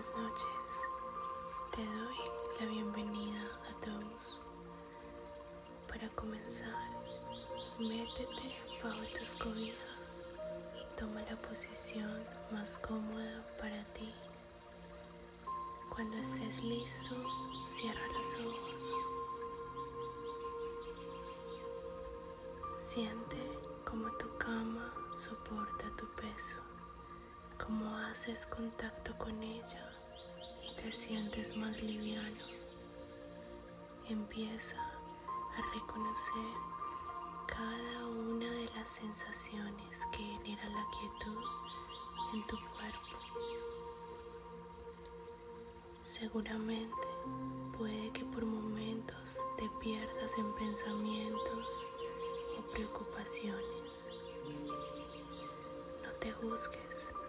Buenas noches, te doy la bienvenida a todos. Para comenzar, métete bajo tus cobijas y toma la posición más cómoda para ti. Cuando estés listo, cierra los ojos. Siente como tu cama soporta tu peso, como haces contacto con ella te sientes más liviano. Empieza a reconocer cada una de las sensaciones que genera la quietud en tu cuerpo. Seguramente puede que por momentos te pierdas en pensamientos o preocupaciones. No te juzgues.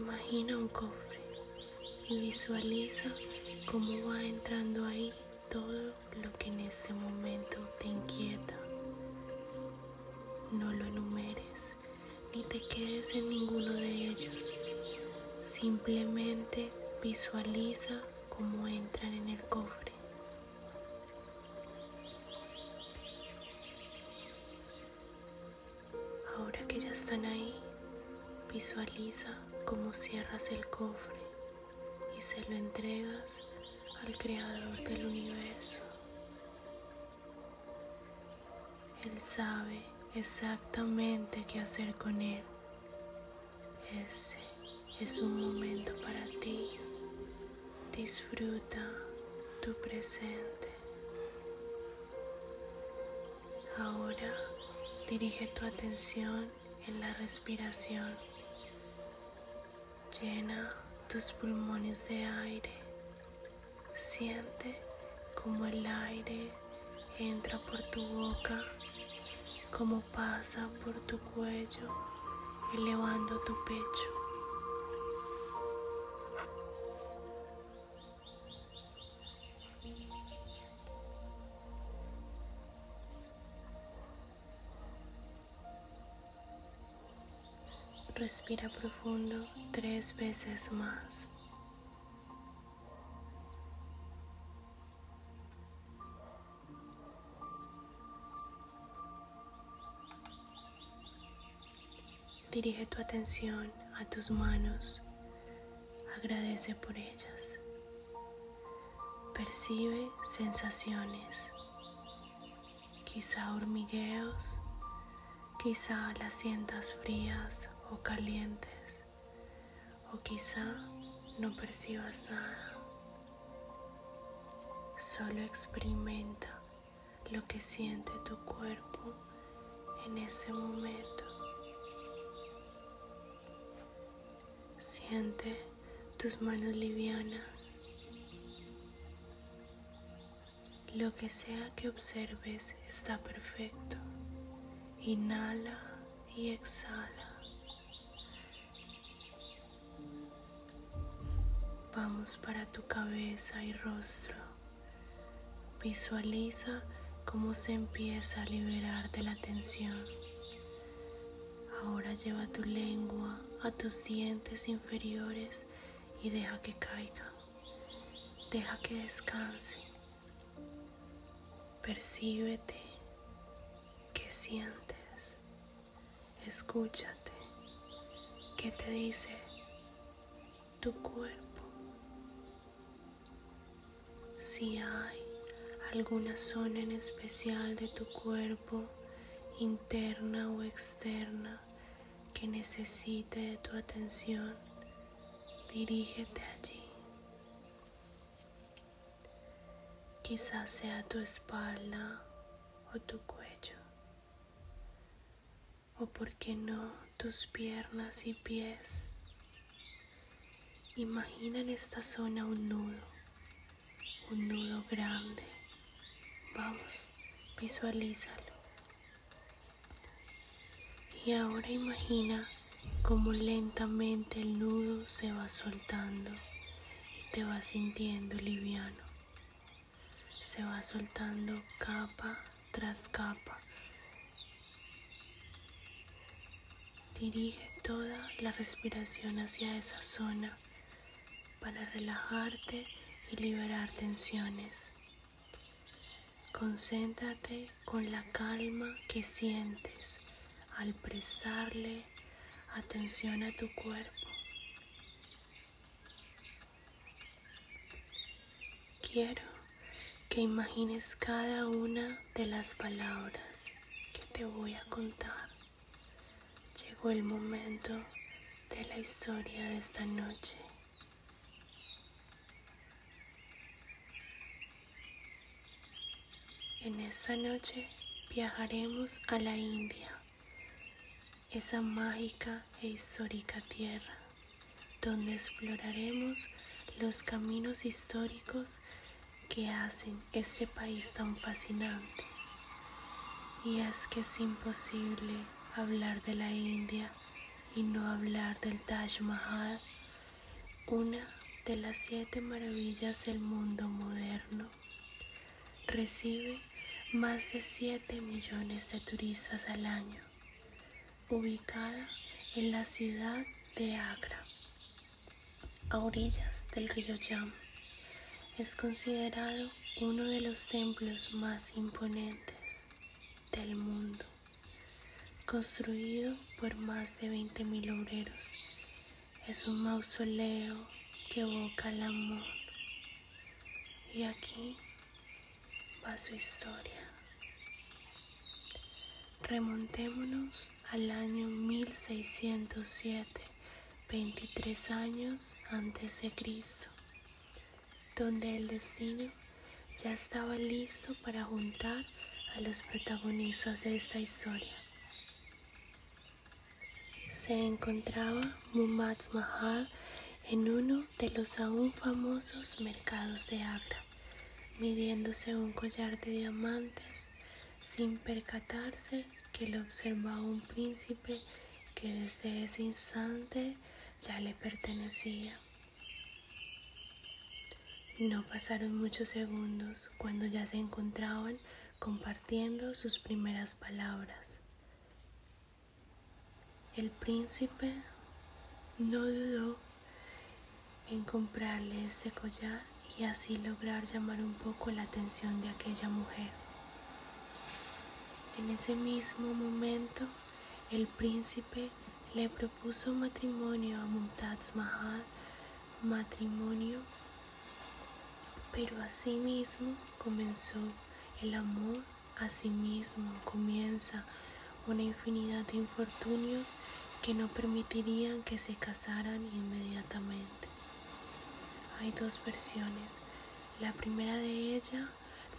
Imagina un cofre y visualiza cómo va entrando ahí todo lo que en este momento te inquieta. No lo enumeres ni te quedes en ninguno de ellos. Simplemente visualiza cómo entran en el cofre. Ahora que ya están ahí, visualiza cómo cierras el cofre y se lo entregas al creador del universo. Él sabe exactamente qué hacer con él. Ese es un momento para ti. Disfruta tu presente. Ahora dirige tu atención en la respiración. Llena tus pulmones de aire. Siente como el aire entra por tu boca como pasa por tu cuello, elevando tu pecho. Respira profundo tres veces más. Dirige tu atención a tus manos. Agradece por ellas. Percibe sensaciones. Quizá hormigueos, quizá las sientas frías o calientes, o quizá no percibas nada. Solo experimenta lo que siente tu cuerpo en ese momento. Siente tus manos livianas. Lo que sea que observes está perfecto. Inhala y exhala. Vamos para tu cabeza y rostro. Visualiza cómo se empieza a liberar de la tensión. Ahora lleva tu lengua a tus dientes inferiores y deja que caiga. Deja que descanse. Percíbete. ¿Qué sientes? Escúchate. ¿Qué te dice tu cuerpo? Si hay alguna zona en especial de tu cuerpo, interna o externa, que necesite tu atención, dirígete allí. Quizás sea tu espalda o tu cuello, o por qué no tus piernas y pies. Imagina en esta zona un nudo, un nudo grande. Vamos, visualízalo. Y ahora imagina cómo lentamente el nudo se va soltando y te va sintiendo liviano. Se va soltando capa tras capa. Dirige toda la respiración hacia esa zona para relajarte y liberar tensiones. Concéntrate con la calma que sientes al prestarle atención a tu cuerpo. Quiero que imagines cada una de las palabras que te voy a contar. Llegó el momento de la historia de esta noche. En esta noche viajaremos a la India, esa mágica e histórica tierra, donde exploraremos los caminos históricos que hacen este país tan fascinante. Y es que es imposible hablar de la India y no hablar del Taj Mahal, una de las siete maravillas del mundo moderno. Recibe más de 7 millones de turistas al año, ubicada en la ciudad de Agra, a orillas del río Yam es considerado uno de los templos más imponentes del mundo, construido por más de 20.000 obreros. Es un mausoleo que evoca el amor. Y aquí va su historia. Remontémonos al año 1607, 23 años antes de Cristo donde el destino ya estaba listo para juntar a los protagonistas de esta historia. Se encontraba Mumaz Mahal en uno de los aún famosos mercados de Agra, midiéndose un collar de diamantes sin percatarse que lo observaba un príncipe que desde ese instante ya le pertenecía. No pasaron muchos segundos cuando ya se encontraban compartiendo sus primeras palabras. El príncipe no dudó en comprarle este collar y así lograr llamar un poco la atención de aquella mujer. En ese mismo momento, el príncipe le propuso matrimonio a Mumtaz Mahal, matrimonio pero asimismo comenzó el amor, asimismo comienza una infinidad de infortunios que no permitirían que se casaran inmediatamente. Hay dos versiones. La primera de ella,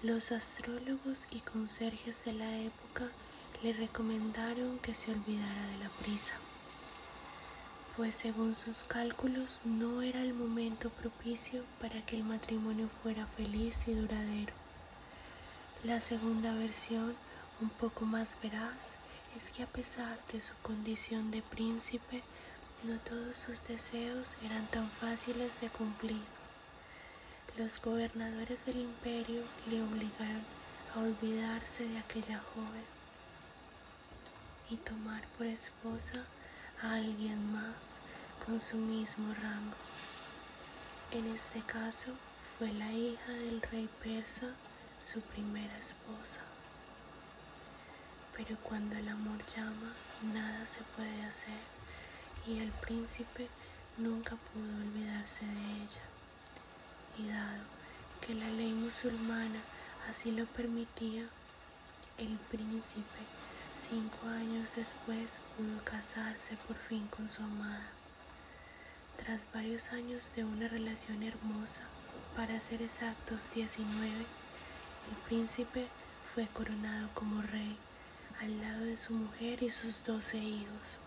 los astrólogos y conserjes de la época le recomendaron que se olvidara de la prisa pues según sus cálculos no era el momento propicio para que el matrimonio fuera feliz y duradero. La segunda versión, un poco más veraz, es que a pesar de su condición de príncipe, no todos sus deseos eran tan fáciles de cumplir. Los gobernadores del imperio le obligaron a olvidarse de aquella joven y tomar por esposa a alguien más con su mismo rango. En este caso fue la hija del rey persa, su primera esposa. Pero cuando el amor llama, nada se puede hacer y el príncipe nunca pudo olvidarse de ella. Y dado que la ley musulmana así lo permitía, el príncipe Cinco años después pudo casarse por fin con su amada. Tras varios años de una relación hermosa, para ser exactos 19, el príncipe fue coronado como rey al lado de su mujer y sus doce hijos.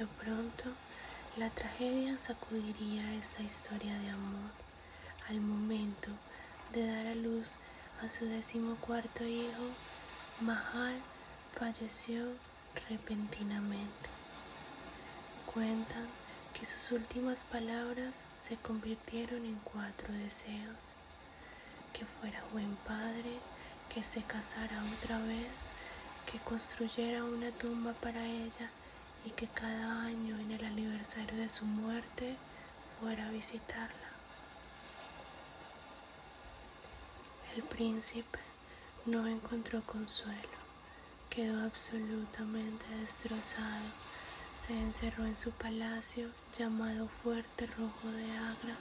Pero pronto la tragedia sacudiría esta historia de amor al momento de dar a luz a su decimocuarto hijo Mahal falleció repentinamente. Cuentan que sus últimas palabras se convirtieron en cuatro deseos. Que fuera buen padre, que se casara otra vez, que construyera una tumba para ella y que cada año en el aniversario de su muerte fuera a visitarla. El príncipe no encontró consuelo, quedó absolutamente destrozado, se encerró en su palacio llamado Fuerte Rojo de Agra,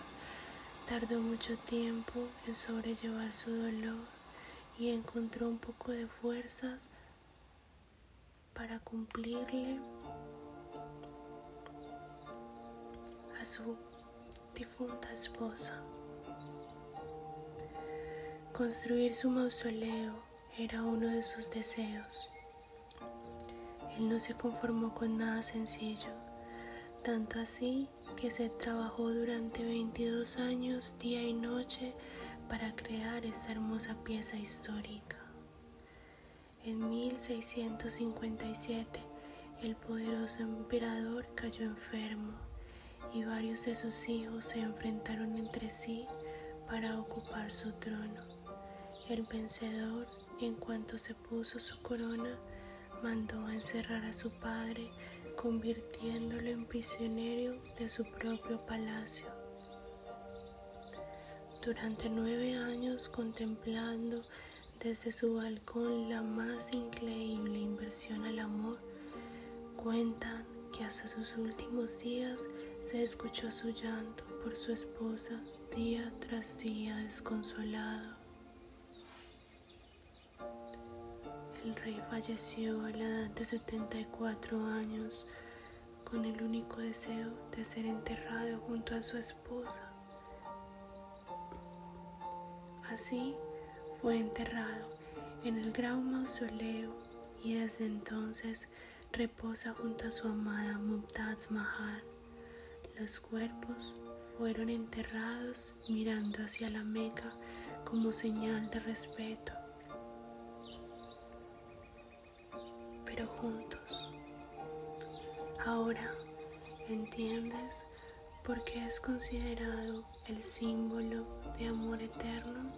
tardó mucho tiempo en sobrellevar su dolor y encontró un poco de fuerzas para cumplirle a su difunta esposa. Construir su mausoleo era uno de sus deseos. Él no se conformó con nada sencillo, tanto así que se trabajó durante 22 años día y noche para crear esta hermosa pieza histórica. En 1657 el poderoso emperador cayó enfermo y varios de sus hijos se enfrentaron entre sí para ocupar su trono. El vencedor, en cuanto se puso su corona, mandó a encerrar a su padre, convirtiéndolo en prisionero de su propio palacio. Durante nueve años contemplando desde su balcón la más increíble inversión al amor, cuentan que hasta sus últimos días se escuchó su llanto por su esposa día tras día desconsolado. El rey falleció a la edad de 74 años con el único deseo de ser enterrado junto a su esposa. Así fue enterrado en el gran mausoleo y desde entonces reposa junto a su amada Mumtaz Mahal. Los cuerpos fueron enterrados mirando hacia la Meca como señal de respeto. juntos. Ahora entiendes por qué es considerado el símbolo de amor eterno.